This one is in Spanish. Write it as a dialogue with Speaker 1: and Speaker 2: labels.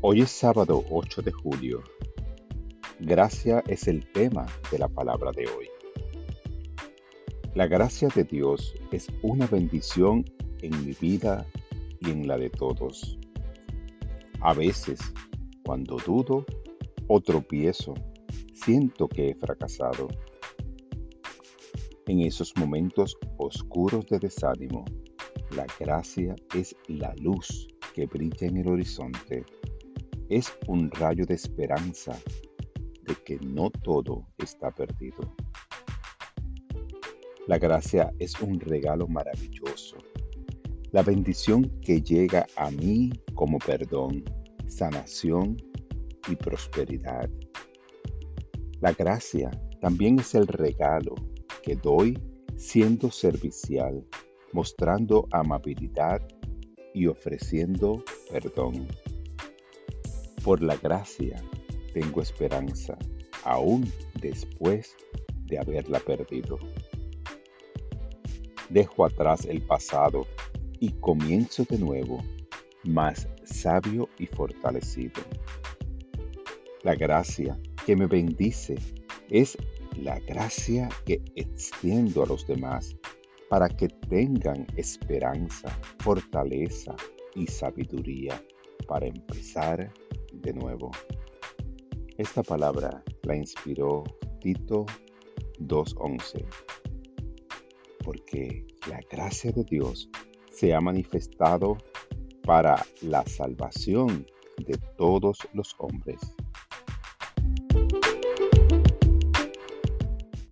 Speaker 1: Hoy es sábado 8 de julio. Gracia es el tema de la palabra de hoy. La gracia de Dios es una bendición en mi vida y en la de todos. A veces, cuando dudo o tropiezo, siento que he fracasado. En esos momentos oscuros de desánimo, la gracia es la luz que brilla en el horizonte. Es un rayo de esperanza de que no todo está perdido. La gracia es un regalo maravilloso. La bendición que llega a mí como perdón, sanación y prosperidad. La gracia también es el regalo que doy siendo servicial, mostrando amabilidad y ofreciendo perdón. Por la gracia tengo esperanza, aún después de haberla perdido. Dejo atrás el pasado y comienzo de nuevo, más sabio y fortalecido. La gracia que me bendice es la gracia que extiendo a los demás para que tengan esperanza, fortaleza y sabiduría para empezar de nuevo. Esta palabra la inspiró Tito 2.11, porque la gracia de Dios se ha manifestado para la salvación de todos los hombres